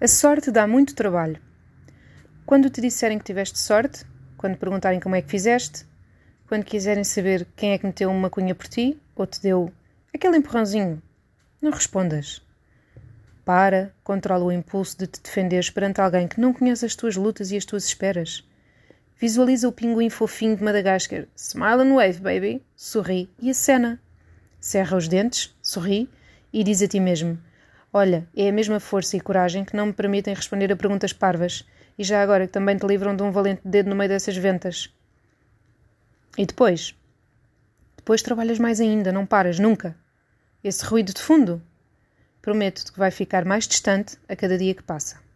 A sorte dá muito trabalho. Quando te disserem que tiveste sorte, quando perguntarem como é que fizeste, quando quiserem saber quem é que meteu uma cunha por ti ou te deu aquele empurrãozinho, não respondas. Para, controla o impulso de te defenderes perante alguém que não conhece as tuas lutas e as tuas esperas. Visualiza o pinguim fofinho de Madagascar. Smile and wave, baby. Sorri e acena. Cerra os dentes, sorri e diz a ti mesmo: Olha, é a mesma força e coragem que não me permitem responder a perguntas parvas, e já agora que também te livram de um valente dedo no meio dessas ventas. E depois? Depois trabalhas mais ainda, não paras, nunca. Esse ruído de fundo? Prometo-te que vai ficar mais distante a cada dia que passa.